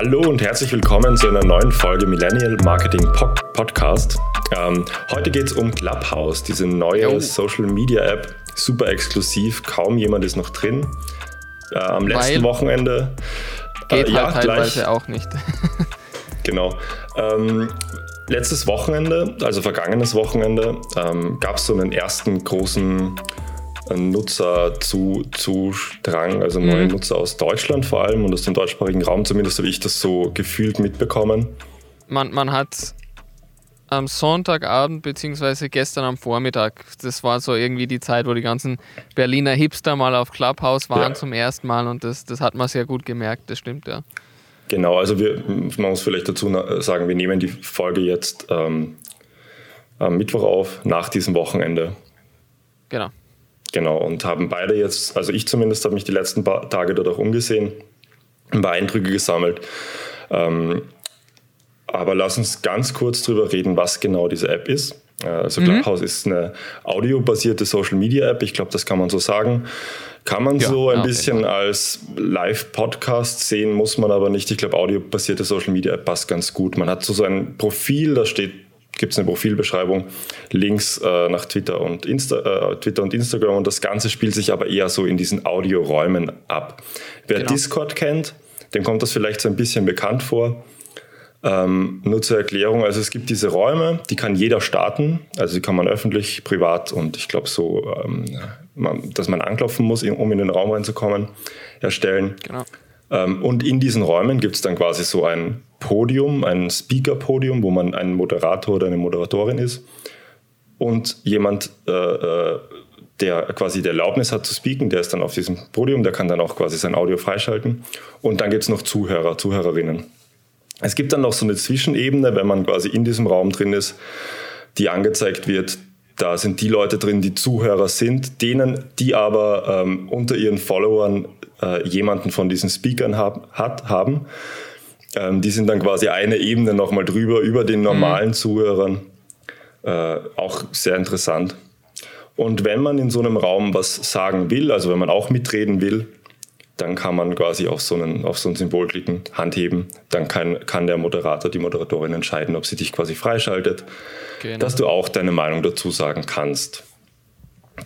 Hallo und herzlich willkommen zu einer neuen Folge Millennial Marketing Podcast. Ähm, heute geht es um Clubhouse, diese neue oh. Social Media App, super exklusiv, kaum jemand ist noch drin. Äh, am letzten Weil Wochenende. Äh, geht äh, halt ja, teilweise gleich, auch nicht. genau. Ähm, letztes Wochenende, also vergangenes Wochenende, ähm, gab es so einen ersten großen Nutzerzudrang, also neue mhm. Nutzer aus Deutschland vor allem und aus dem deutschsprachigen Raum. Zumindest habe ich das so gefühlt mitbekommen. Man, man hat am Sonntagabend beziehungsweise gestern am Vormittag, das war so irgendwie die Zeit, wo die ganzen Berliner Hipster mal auf Clubhouse waren ja. zum ersten Mal und das, das hat man sehr gut gemerkt, das stimmt ja. Genau, also wir, man muss vielleicht dazu sagen, wir nehmen die Folge jetzt ähm, am Mittwoch auf, nach diesem Wochenende. Genau. Genau, und haben beide jetzt, also ich zumindest habe mich die letzten paar Tage dort auch umgesehen, ein paar Eindrücke gesammelt. Ähm, aber lass uns ganz kurz darüber reden, was genau diese App ist. Äh, also mhm. Clubhouse ist eine audiobasierte Social Media App, ich glaube, das kann man so sagen. Kann man ja, so ein ja, bisschen ja. als Live-Podcast sehen, muss man aber nicht. Ich glaube, audiobasierte Social Media App passt ganz gut. Man hat so, so ein Profil, da steht gibt es eine Profilbeschreibung, Links äh, nach Twitter und, Insta, äh, Twitter und Instagram und das Ganze spielt sich aber eher so in diesen Audioräumen ab. Wer genau. Discord kennt, dem kommt das vielleicht so ein bisschen bekannt vor. Ähm, nur zur Erklärung, also es gibt diese Räume, die kann jeder starten, also die kann man öffentlich, privat und ich glaube so, ähm, man, dass man anklopfen muss, um in den Raum reinzukommen, erstellen. Genau. Ähm, und in diesen Räumen gibt es dann quasi so ein Podium, ein Speaker-Podium, wo man ein Moderator oder eine Moderatorin ist und jemand, äh, äh, der quasi die Erlaubnis hat zu speaken, der ist dann auf diesem Podium, der kann dann auch quasi sein Audio freischalten. Und dann gibt es noch Zuhörer, Zuhörerinnen. Es gibt dann noch so eine Zwischenebene, wenn man quasi in diesem Raum drin ist, die angezeigt wird. Da sind die Leute drin, die Zuhörer sind, denen, die aber ähm, unter ihren Followern äh, jemanden von diesen Speakern hab, hat, haben. Ähm, die sind dann quasi eine Ebene nochmal drüber, über den normalen mhm. Zuhörern. Äh, auch sehr interessant. Und wenn man in so einem Raum was sagen will, also wenn man auch mitreden will, dann kann man quasi auf so einen, auf so ein Symbol klicken, Hand heben. Dann kann, kann der Moderator, die Moderatorin entscheiden, ob sie dich quasi freischaltet, genau. dass du auch deine Meinung dazu sagen kannst.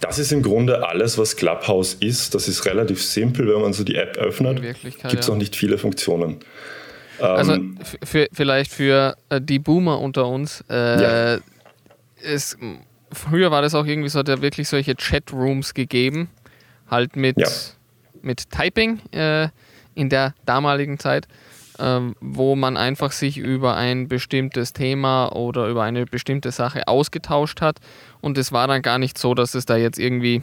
Das ist im Grunde alles, was Clubhouse ist. Das ist relativ simpel, wenn man so die App öffnet. Gibt es ja. noch nicht viele Funktionen. Also ähm, für, vielleicht für äh, die Boomer unter uns, äh, ja. es, früher war das auch irgendwie so, da wirklich solche Chatrooms gegeben, halt mit, ja. mit Typing äh, in der damaligen Zeit, äh, wo man einfach sich über ein bestimmtes Thema oder über eine bestimmte Sache ausgetauscht hat und es war dann gar nicht so, dass es da jetzt irgendwie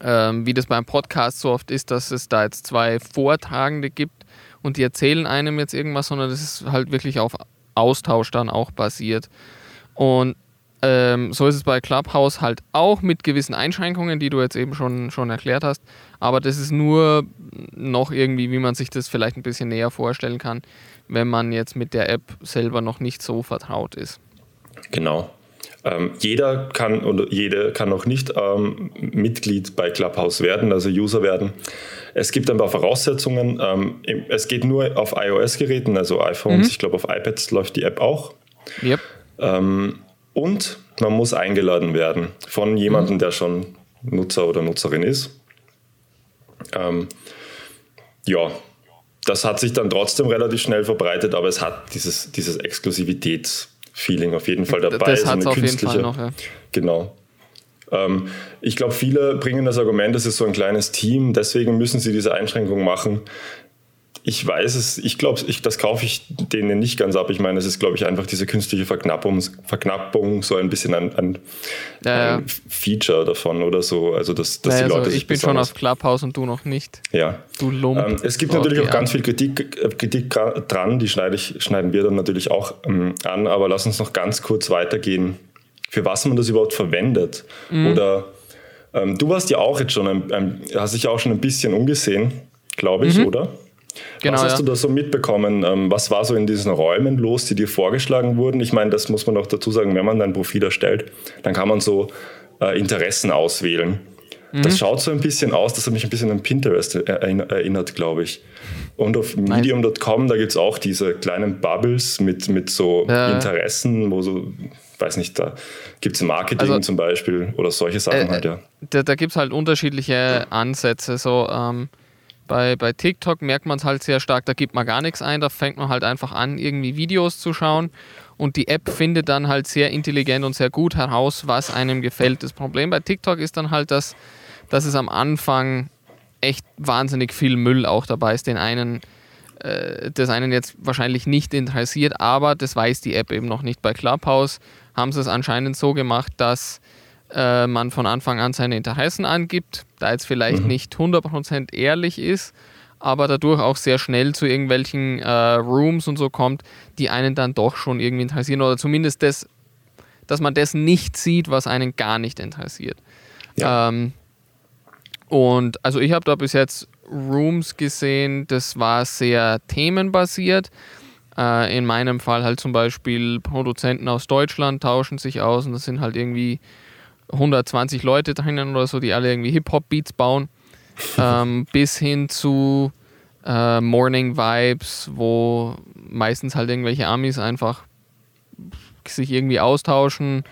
ähm, wie das beim Podcast so oft ist, dass es da jetzt zwei Vortragende gibt, und die erzählen einem jetzt irgendwas, sondern das ist halt wirklich auf Austausch dann auch basiert. Und ähm, so ist es bei Clubhouse halt auch mit gewissen Einschränkungen, die du jetzt eben schon, schon erklärt hast. Aber das ist nur noch irgendwie, wie man sich das vielleicht ein bisschen näher vorstellen kann, wenn man jetzt mit der App selber noch nicht so vertraut ist. Genau. Ähm, jeder kann oder jede kann noch nicht ähm, Mitglied bei Clubhouse werden, also User werden. Es gibt ein paar Voraussetzungen. Ähm, es geht nur auf iOS-Geräten, also iPhones. Mhm. Ich glaube, auf iPads läuft die App auch. Yep. Ähm, und man muss eingeladen werden von jemandem, mhm. der schon Nutzer oder Nutzerin ist. Ähm, ja, das hat sich dann trotzdem relativ schnell verbreitet, aber es hat dieses, dieses Exklusivitäts- Feeling auf jeden Fall dabei. Das hat so auf jeden Fall noch, ja. Genau. Ähm, ich glaube, viele bringen das Argument, es ist so ein kleines Team, deswegen müssen sie diese Einschränkung machen. Ich weiß es, ich glaube, ich, das kaufe ich denen nicht ganz ab. Ich meine, es ist, glaube ich, einfach diese künstliche Verknappung, Verknappung so ein bisschen ein, ein, ja, ein Feature davon oder so. Also, dass, dass naja, die Leute also ich bin schon auf Clubhouse und du noch nicht. Ja. Du Lump. Ähm, es gibt natürlich auch ganz viel Kritik, äh, Kritik dran, die schneide ich, schneiden wir dann natürlich auch ähm, an, aber lass uns noch ganz kurz weitergehen, für was man das überhaupt verwendet. Mhm. Oder ähm, du warst ja auch jetzt schon, ein, hast dich auch schon ein bisschen umgesehen, glaube ich, mhm. oder? Genau, was hast ja. du da so mitbekommen? Ähm, was war so in diesen Räumen los, die dir vorgeschlagen wurden? Ich meine, das muss man auch dazu sagen, wenn man dein Profil erstellt, dann kann man so äh, Interessen auswählen. Mhm. Das schaut so ein bisschen aus, das hat mich ein bisschen an Pinterest erinnert, glaube ich. Und auf medium.com, da gibt es auch diese kleinen Bubbles mit, mit so ja. Interessen, wo so, weiß nicht, da gibt es Marketing also, zum Beispiel oder solche Sachen äh, halt, ja. Da, da gibt es halt unterschiedliche Ansätze. So, ähm, bei, bei TikTok merkt man es halt sehr stark, da gibt man gar nichts ein, da fängt man halt einfach an, irgendwie Videos zu schauen und die App findet dann halt sehr intelligent und sehr gut heraus, was einem gefällt. Das Problem bei TikTok ist dann halt, dass, dass es am Anfang echt wahnsinnig viel Müll auch dabei ist, den einen äh, das einen jetzt wahrscheinlich nicht interessiert, aber das weiß die App eben noch nicht. Bei Clubhouse haben sie es anscheinend so gemacht, dass äh, man von Anfang an seine Interessen angibt, da jetzt vielleicht mhm. nicht 100% ehrlich ist, aber dadurch auch sehr schnell zu irgendwelchen äh, Rooms und so kommt, die einen dann doch schon irgendwie interessieren oder zumindest das, dass man das nicht sieht, was einen gar nicht interessiert. Ja. Ähm, und also ich habe da bis jetzt Rooms gesehen, das war sehr themenbasiert. Äh, in meinem Fall halt zum Beispiel Produzenten aus Deutschland tauschen sich aus und das sind halt irgendwie 120 Leute drinnen oder so, die alle irgendwie Hip-Hop-Beats bauen. ähm, bis hin zu äh, Morning Vibes, wo meistens halt irgendwelche Amis einfach sich irgendwie austauschen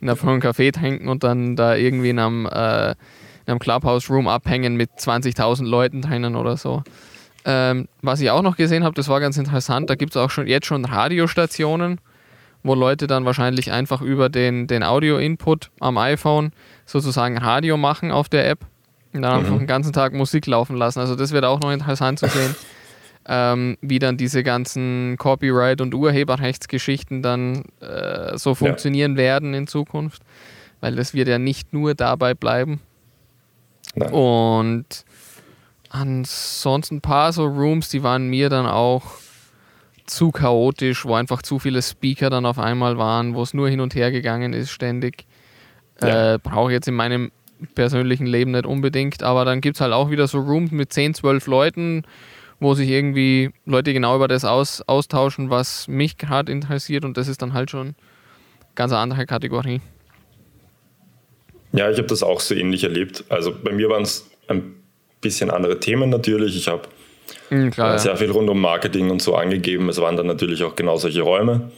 und davon einen Kaffee trinken und dann da irgendwie in einem äh, in einem Clubhouse-Room abhängen mit 20.000 Leuten drinnen oder so. Ähm, was ich auch noch gesehen habe, das war ganz interessant, da gibt es auch schon jetzt schon Radiostationen, wo Leute dann wahrscheinlich einfach über den, den Audio-Input am iPhone sozusagen Radio machen auf der App und dann mhm. einfach den ganzen Tag Musik laufen lassen. Also das wird auch noch interessant zu sehen, ähm, wie dann diese ganzen Copyright- und Urheberrechtsgeschichten dann äh, so funktionieren ja. werden in Zukunft, weil das wird ja nicht nur dabei bleiben. Nein. Und ansonsten ein paar so Rooms, die waren mir dann auch zu chaotisch, wo einfach zu viele Speaker dann auf einmal waren, wo es nur hin und her gegangen ist ständig. Ja. Äh, Brauche ich jetzt in meinem persönlichen Leben nicht unbedingt, aber dann gibt es halt auch wieder so Rooms mit 10, 12 Leuten, wo sich irgendwie Leute genau über das aus, austauschen, was mich gerade interessiert und das ist dann halt schon ganz eine andere Kategorie. Ja, ich habe das auch so ähnlich erlebt. Also bei mir waren es ein bisschen andere Themen natürlich. Ich habe mhm, äh, sehr viel rund um Marketing und so angegeben. Es waren dann natürlich auch genau solche Räume.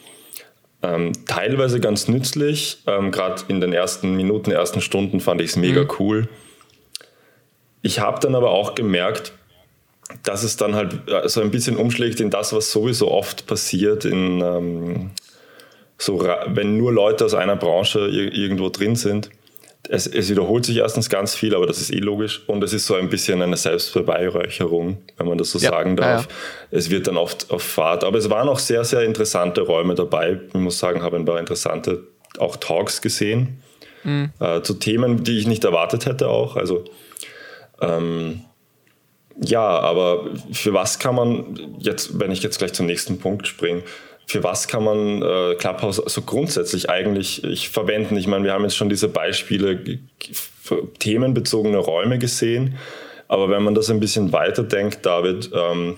Ähm, teilweise ganz nützlich. Ähm, Gerade in den ersten Minuten, ersten Stunden fand ich es mega mhm. cool. Ich habe dann aber auch gemerkt, dass es dann halt äh, so ein bisschen umschlägt in das, was sowieso oft passiert, in, ähm, so, wenn nur Leute aus einer Branche irgendwo drin sind es, es, wiederholt sich erstens ganz viel, aber das ist eh logisch. Und es ist so ein bisschen eine Selbstbeweihräucherung, wenn man das so ja, sagen darf. Ja, ja. Es wird dann oft auf Fahrt. Aber es waren auch sehr, sehr interessante Räume dabei. Ich muss sagen, habe ein paar interessante auch Talks gesehen mhm. äh, zu Themen, die ich nicht erwartet hätte auch. Also ähm, ja, aber für was kann man jetzt, wenn ich jetzt gleich zum nächsten Punkt springe, für was kann man äh, Clubhouse so grundsätzlich eigentlich ich, verwenden? Ich meine, wir haben jetzt schon diese Beispiele, themenbezogene Räume gesehen, aber wenn man das ein bisschen weiter denkt, David, ähm,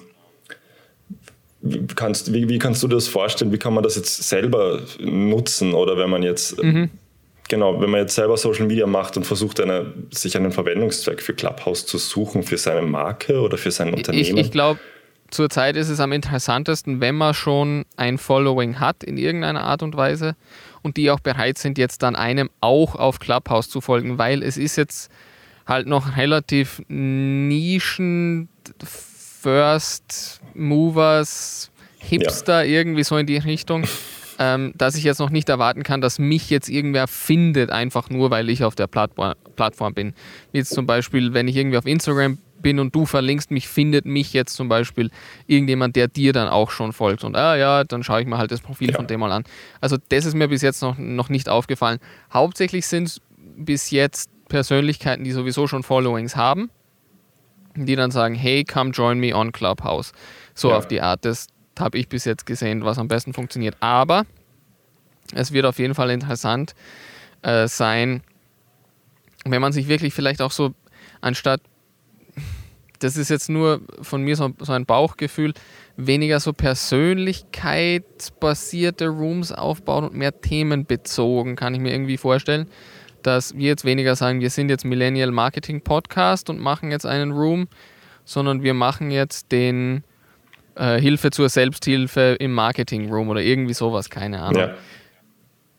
wie, kannst, wie, wie kannst du dir das vorstellen? Wie kann man das jetzt selber nutzen? Oder wenn man jetzt, mhm. genau, wenn man jetzt selber Social Media macht und versucht, eine, sich einen Verwendungszweck für Clubhouse zu suchen, für seine Marke oder für sein Unternehmen? Ich, ich glaube, zurzeit ist es am interessantesten, wenn man schon ein Following hat in irgendeiner Art und Weise und die auch bereit sind, jetzt dann einem auch auf Clubhouse zu folgen, weil es ist jetzt halt noch relativ Nischen, First Movers, Hipster, ja. irgendwie so in die Richtung. Ähm, dass ich jetzt noch nicht erwarten kann, dass mich jetzt irgendwer findet, einfach nur weil ich auf der Plattform, bin. Wie jetzt zum Beispiel, wenn ich irgendwie auf Instagram bin und du verlinkst mich, findet mich jetzt zum Beispiel irgendjemand, der dir dann auch schon folgt. Und ah ja, dann schaue ich mir halt das Profil ja. von dem mal an. Also das ist mir bis jetzt noch, noch nicht aufgefallen. Hauptsächlich sind es bis jetzt Persönlichkeiten, die sowieso schon Followings haben, die dann sagen, hey, come join me on Clubhouse. So ja. auf die Art. Das habe ich bis jetzt gesehen, was am besten funktioniert. Aber es wird auf jeden Fall interessant äh, sein, wenn man sich wirklich vielleicht auch so anstatt das ist jetzt nur von mir so, so ein Bauchgefühl, weniger so persönlichkeitsbasierte Rooms aufbauen und mehr themenbezogen, kann ich mir irgendwie vorstellen. Dass wir jetzt weniger sagen, wir sind jetzt Millennial Marketing Podcast und machen jetzt einen Room, sondern wir machen jetzt den äh, Hilfe zur Selbsthilfe im Marketing Room oder irgendwie sowas, keine Ahnung. Ja.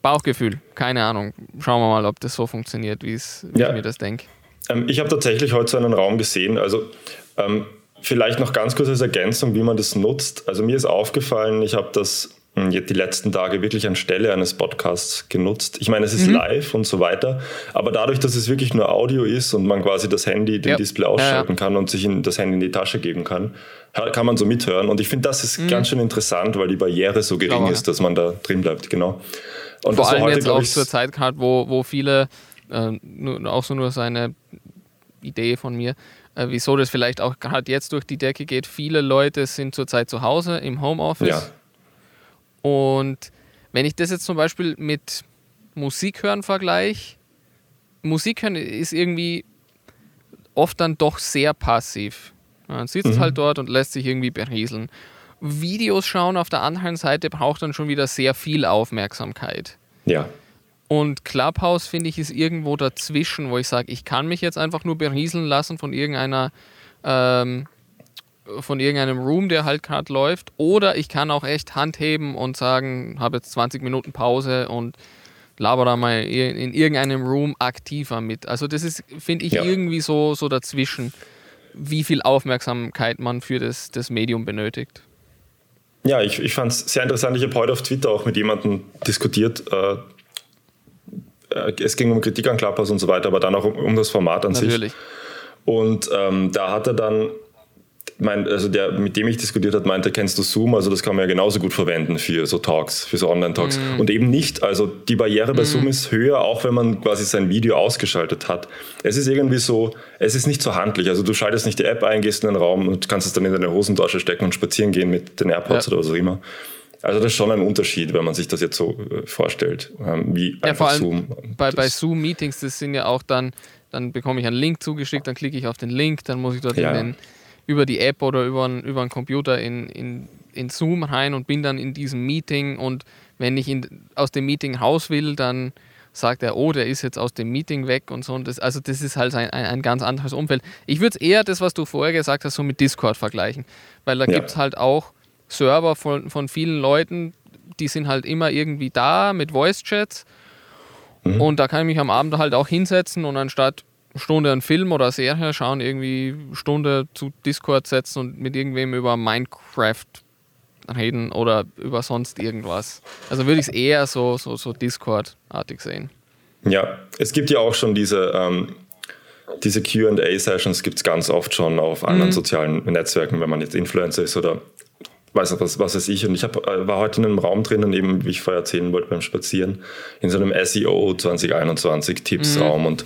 Bauchgefühl, keine Ahnung. Schauen wir mal, ob das so funktioniert, wie ja. ich mir das denke. Ähm, ich habe tatsächlich heute so einen Raum gesehen. Also ähm, vielleicht noch ganz kurz als Ergänzung, wie man das nutzt. Also mir ist aufgefallen, ich habe das hm, die letzten Tage wirklich anstelle eines Podcasts genutzt. Ich meine, es ist mhm. live und so weiter, aber dadurch, dass es wirklich nur Audio ist und man quasi das Handy, den ja. Display ausschalten ja, kann und sich in das Handy in die Tasche geben kann, kann man so mithören. Und ich finde, das ist mhm. ganz schön interessant, weil die Barriere so gering ist, dass man da drin bleibt. Genau. Und Vor allem heute, jetzt auch zur Zeit gerade, wo, wo viele, äh, nur, auch so nur seine Idee von mir, äh, wieso das vielleicht auch gerade jetzt durch die Decke geht. Viele Leute sind zurzeit zu Hause im Homeoffice. Ja und wenn ich das jetzt zum Beispiel mit Musik hören vergleiche, Musik hören ist irgendwie oft dann doch sehr passiv. Man sitzt mhm. halt dort und lässt sich irgendwie berieseln. Videos schauen auf der anderen Seite braucht dann schon wieder sehr viel Aufmerksamkeit. Ja. Und Clubhouse, finde ich, ist irgendwo dazwischen, wo ich sage, ich kann mich jetzt einfach nur berieseln lassen von irgendeiner ähm, von irgendeinem Room, der halt gerade läuft. Oder ich kann auch echt Hand heben und sagen, habe jetzt 20 Minuten Pause und laber da mal in irgendeinem Room aktiver mit. Also das ist, finde ich, ja. irgendwie so, so dazwischen, wie viel Aufmerksamkeit man für das, das Medium benötigt. Ja, ich, ich fand es sehr interessant. Ich habe heute auf Twitter auch mit jemandem diskutiert. Äh, es ging um Kritik an Clubhouse und so weiter, aber dann auch um, um das Format an Natürlich. sich. Und ähm, da hat er dann mein, also der, mit dem ich diskutiert habe, meinte, kennst du Zoom? Also das kann man ja genauso gut verwenden für so Talks, für so Online-Talks. Mm. Und eben nicht. Also die Barriere bei mm. Zoom ist höher, auch wenn man quasi sein Video ausgeschaltet hat. Es ist irgendwie so, es ist nicht so handlich. Also du schaltest nicht die App ein, gehst in den Raum und kannst es dann in deine Hosentasche stecken und spazieren gehen mit den AirPods ja. oder was auch immer. Also das ist schon ein Unterschied, wenn man sich das jetzt so äh, vorstellt, ähm, wie ja, vor allem Zoom. Bei, bei Zoom-Meetings, das sind ja auch dann, dann bekomme ich einen Link zugeschickt, dann klicke ich auf den Link, dann muss ich dort ja. den über die App oder über, einen, über einen Computer in, in, in Zoom rein und bin dann in diesem Meeting und wenn ich in, aus dem Meeting raus will, dann sagt er, oh, der ist jetzt aus dem Meeting weg und so. Und das, also das ist halt ein, ein, ein ganz anderes Umfeld. Ich würde es eher das, was du vorher gesagt hast, so mit Discord vergleichen. Weil da ja. gibt es halt auch Server von, von vielen Leuten, die sind halt immer irgendwie da mit Voice-Chats. Mhm. Und da kann ich mich am Abend halt auch hinsetzen und anstatt Stunde einen Film oder Serie schauen, irgendwie Stunde zu Discord setzen und mit irgendwem über Minecraft reden oder über sonst irgendwas. Also würde ich es eher so, so, so Discord-artig sehen. Ja, es gibt ja auch schon diese, ähm, diese QA-Sessions, gibt es ganz oft schon auf anderen mhm. sozialen Netzwerken, wenn man jetzt Influencer ist oder weiß was, was weiß ich. Und ich hab, äh, war heute in einem Raum drinnen, eben wie ich vorher erzählen wollte beim Spazieren, in so einem SEO 2021 Tipps-Raum mhm. und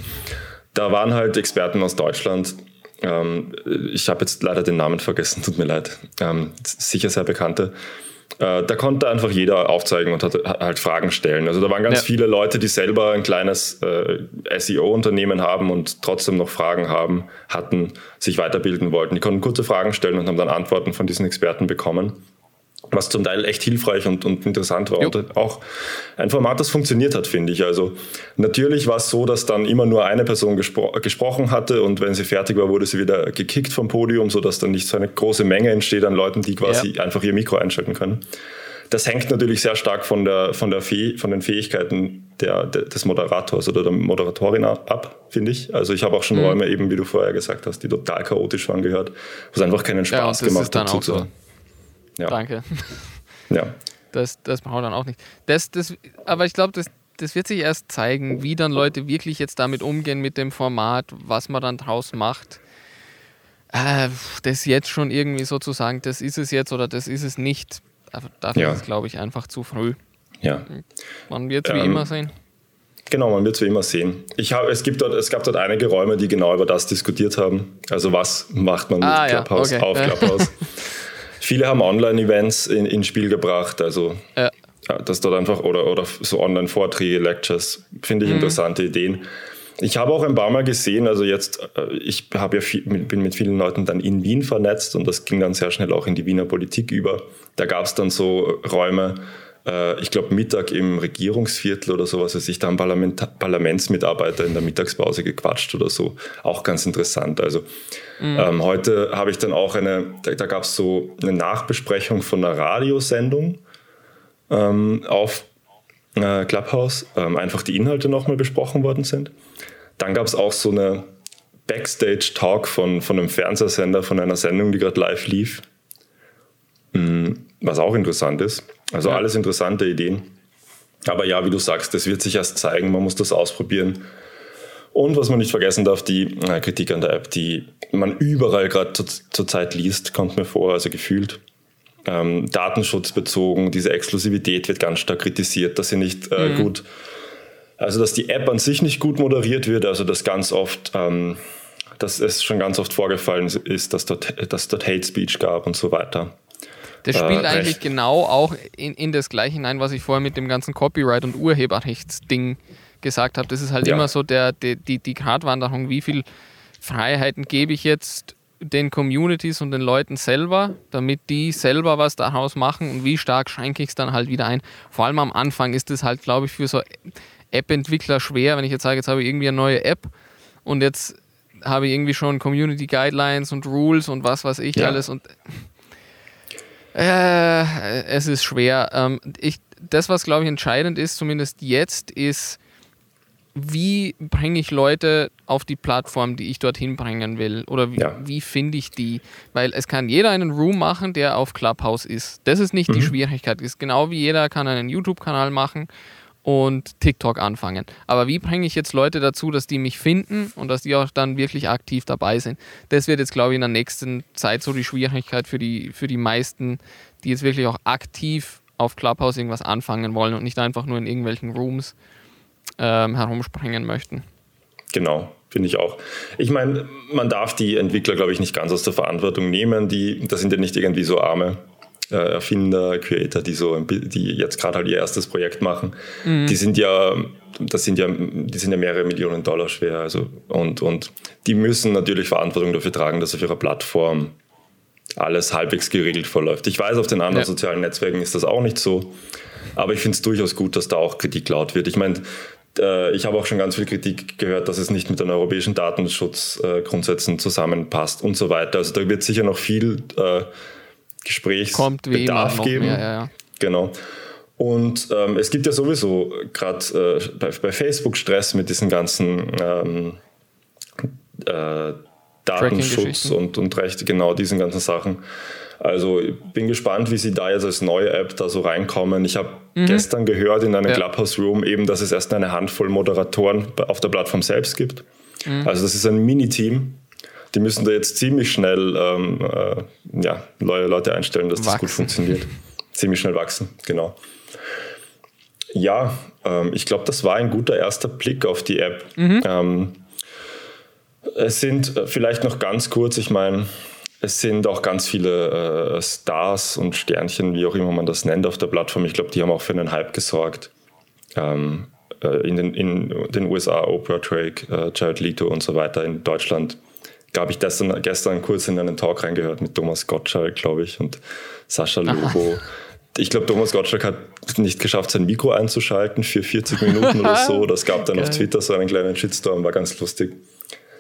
da waren halt Experten aus Deutschland. Ähm, ich habe jetzt leider den Namen vergessen, tut mir leid. Ähm, sicher sehr bekannte. Äh, da konnte einfach jeder aufzeigen und hat, halt Fragen stellen. Also da waren ganz ja. viele Leute, die selber ein kleines äh, SEO-Unternehmen haben und trotzdem noch Fragen haben, hatten, sich weiterbilden wollten. Die konnten kurze Fragen stellen und haben dann Antworten von diesen Experten bekommen was zum Teil echt hilfreich und, und interessant war. Jo. Und auch ein Format, das funktioniert hat, finde ich. Also natürlich war es so, dass dann immer nur eine Person gespro gesprochen hatte und wenn sie fertig war, wurde sie wieder gekickt vom Podium, sodass dann nicht so eine große Menge entsteht an Leuten, die quasi ja. einfach ihr Mikro einschalten können. Das hängt natürlich sehr stark von, der, von, der von den Fähigkeiten der, der, des Moderators oder der Moderatorin ab, finde ich. Also ich habe auch schon mhm. Räume, eben wie du vorher gesagt hast, die total chaotisch waren gehört, wo es einfach keinen Spaß ja, gemacht hat zuzuhören. Ja. Danke. Ja. Das, das braucht dann auch nicht. Das, das, aber ich glaube, das, das wird sich erst zeigen, wie dann Leute wirklich jetzt damit umgehen mit dem Format, was man dann draus macht. Äh, das jetzt schon irgendwie so zu sagen, das ist es jetzt oder das ist es nicht, dafür ja. ist es, glaube ich, einfach zu früh. Ja. Man wird es wie ähm, immer sehen. Genau, man wird es wie immer sehen. Ich hab, es, gibt dort, es gab dort einige Räume, die genau über das diskutiert haben. Also was macht man mit ah, Clubhouse ja, okay. auf Clubhouse? Viele haben Online-Events in, ins Spiel gebracht, also ja. Ja, dass dort einfach oder, oder so Online-Vorträge, Lectures, finde ich mhm. interessante Ideen. Ich habe auch ein paar Mal gesehen, also jetzt, äh, ich habe ja viel, bin mit vielen Leuten dann in Wien vernetzt und das ging dann sehr schnell auch in die Wiener Politik über. Da gab es dann so Räume, äh, ich glaube, Mittag im Regierungsviertel oder sowas, also ich da haben Parlament Parlamentsmitarbeiter in der Mittagspause gequatscht oder so. Auch ganz interessant. Also mhm. ähm, heute habe ich dann auch eine, da, da gab es so eine Nachbesprechung von einer Radiosendung ähm, auf äh, Clubhouse, ähm, einfach die Inhalte nochmal besprochen worden sind. Dann gab es auch so eine Backstage-Talk von, von einem Fernsehsender, von einer Sendung, die gerade live lief. Mhm, was auch interessant ist. Also ja. alles interessante Ideen. Aber ja, wie du sagst, das wird sich erst zeigen, man muss das ausprobieren. Und was man nicht vergessen darf, die äh, Kritik an der App, die man überall gerade zur, zur Zeit liest, kommt mir vor, also gefühlt. Ähm, datenschutzbezogen, diese Exklusivität wird ganz stark kritisiert, dass sie nicht äh, mhm. gut, also dass die App an sich nicht gut moderiert wird, also dass ganz oft, ähm, dass es schon ganz oft vorgefallen ist, dass dort, dass dort Hate Speech gab und so weiter. Das spielt äh, eigentlich genau auch in, in das Gleiche hinein, was ich vorher mit dem ganzen Copyright- und Urheberrechtsding gesagt habe. Das ist halt ja. immer so der, die, die, die Gratwanderung, wie viel Freiheiten gebe ich jetzt den Communities und den Leuten selber, damit die selber was daraus machen und wie stark schränke ich es dann halt wieder ein. Vor allem am Anfang ist es halt, glaube ich, für so App-Entwickler schwer, wenn ich jetzt sage, jetzt habe ich irgendwie eine neue App und jetzt habe ich irgendwie schon Community Guidelines und Rules und was weiß ich ja. alles und äh, es ist schwer. Ähm, ich, das, was glaube ich entscheidend ist, zumindest jetzt, ist, wie bringe ich Leute auf die Plattform, die ich dorthin bringen will? Oder wie, ja. wie finde ich die? Weil es kann jeder einen Room machen, der auf Clubhouse ist. Das ist nicht mhm. die Schwierigkeit. Ist genau wie jeder kann einen YouTube-Kanal machen und TikTok anfangen. Aber wie bringe ich jetzt Leute dazu, dass die mich finden und dass die auch dann wirklich aktiv dabei sind? Das wird jetzt, glaube ich, in der nächsten Zeit so die Schwierigkeit für die, für die meisten, die jetzt wirklich auch aktiv auf Clubhouse irgendwas anfangen wollen und nicht einfach nur in irgendwelchen Rooms ähm, herumspringen möchten. Genau, finde ich auch. Ich meine, man darf die Entwickler, glaube ich, nicht ganz aus der Verantwortung nehmen. Die, das sind ja nicht irgendwie so arme Erfinder, Creator, die so, die jetzt gerade halt ihr erstes Projekt machen, mhm. die sind ja, das sind ja, die sind ja mehrere Millionen Dollar schwer, also und und die müssen natürlich Verantwortung dafür tragen, dass auf ihrer Plattform alles halbwegs geregelt verläuft. Ich weiß, auf den anderen ja. sozialen Netzwerken ist das auch nicht so, aber ich finde es durchaus gut, dass da auch Kritik laut wird. Ich meine, äh, ich habe auch schon ganz viel Kritik gehört, dass es nicht mit den europäischen Datenschutzgrundsätzen zusammenpasst und so weiter. Also da wird sicher noch viel äh, Gesprächsbedarf geben. Mehr, ja, ja. Genau. Und ähm, es gibt ja sowieso gerade äh, bei, bei, Facebook Stress mit diesen ganzen ähm, äh, Datenschutz und, und Rechte, genau diesen ganzen Sachen. Also ich bin gespannt, wie sie da jetzt als neue App da so reinkommen. Ich habe mhm. gestern gehört in einem ja. Clubhouse Room eben, dass es erst eine Handvoll Moderatoren auf der Plattform selbst gibt. Mhm. Also das ist ein Mini-Team, die müssen da jetzt ziemlich schnell ähm, äh, ja, neue Leute einstellen, dass wachsen. das gut funktioniert. ziemlich schnell wachsen, genau. Ja, ähm, ich glaube, das war ein guter erster Blick auf die App. Mhm. Ähm, es sind äh, vielleicht noch ganz kurz, ich meine, es sind auch ganz viele äh, Stars und Sternchen, wie auch immer man das nennt, auf der Plattform. Ich glaube, die haben auch für einen Hype gesorgt. Ähm, äh, in, den, in den USA Oprah Drake, äh, Jared Leto und so weiter. In Deutschland habe ich gestern, gestern kurz in einen Talk reingehört mit Thomas Gottschalk, glaube ich, und Sascha Lobo. Aha. Ich glaube, Thomas Gottschalk hat nicht geschafft, sein Mikro einzuschalten für 40 Minuten oder so. Das gab dann Geil. auf Twitter so einen kleinen Shitstorm, war ganz lustig.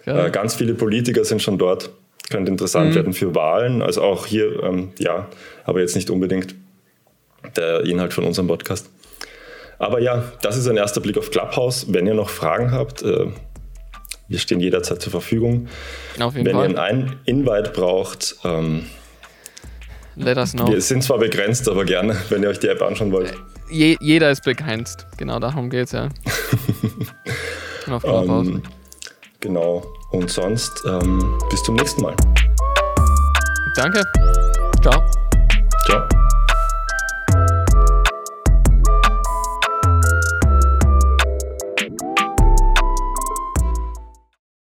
Äh, ganz viele Politiker sind schon dort. Könnte interessant mhm. werden für Wahlen. Also auch hier, ähm, ja, aber jetzt nicht unbedingt der Inhalt von unserem Podcast. Aber ja, das ist ein erster Blick auf Clubhouse. Wenn ihr noch Fragen habt, äh, wir stehen jederzeit zur Verfügung. Auf jeden Wenn Fall. ihr einen Invite braucht, ähm, let us know. Wir sind zwar begrenzt, aber gerne, wenn ihr euch die App anschauen wollt. Je, jeder ist begrenzt. Genau darum geht es ja. Auf ähm, genau. Und sonst ähm, bis zum nächsten Mal. Danke. Ciao.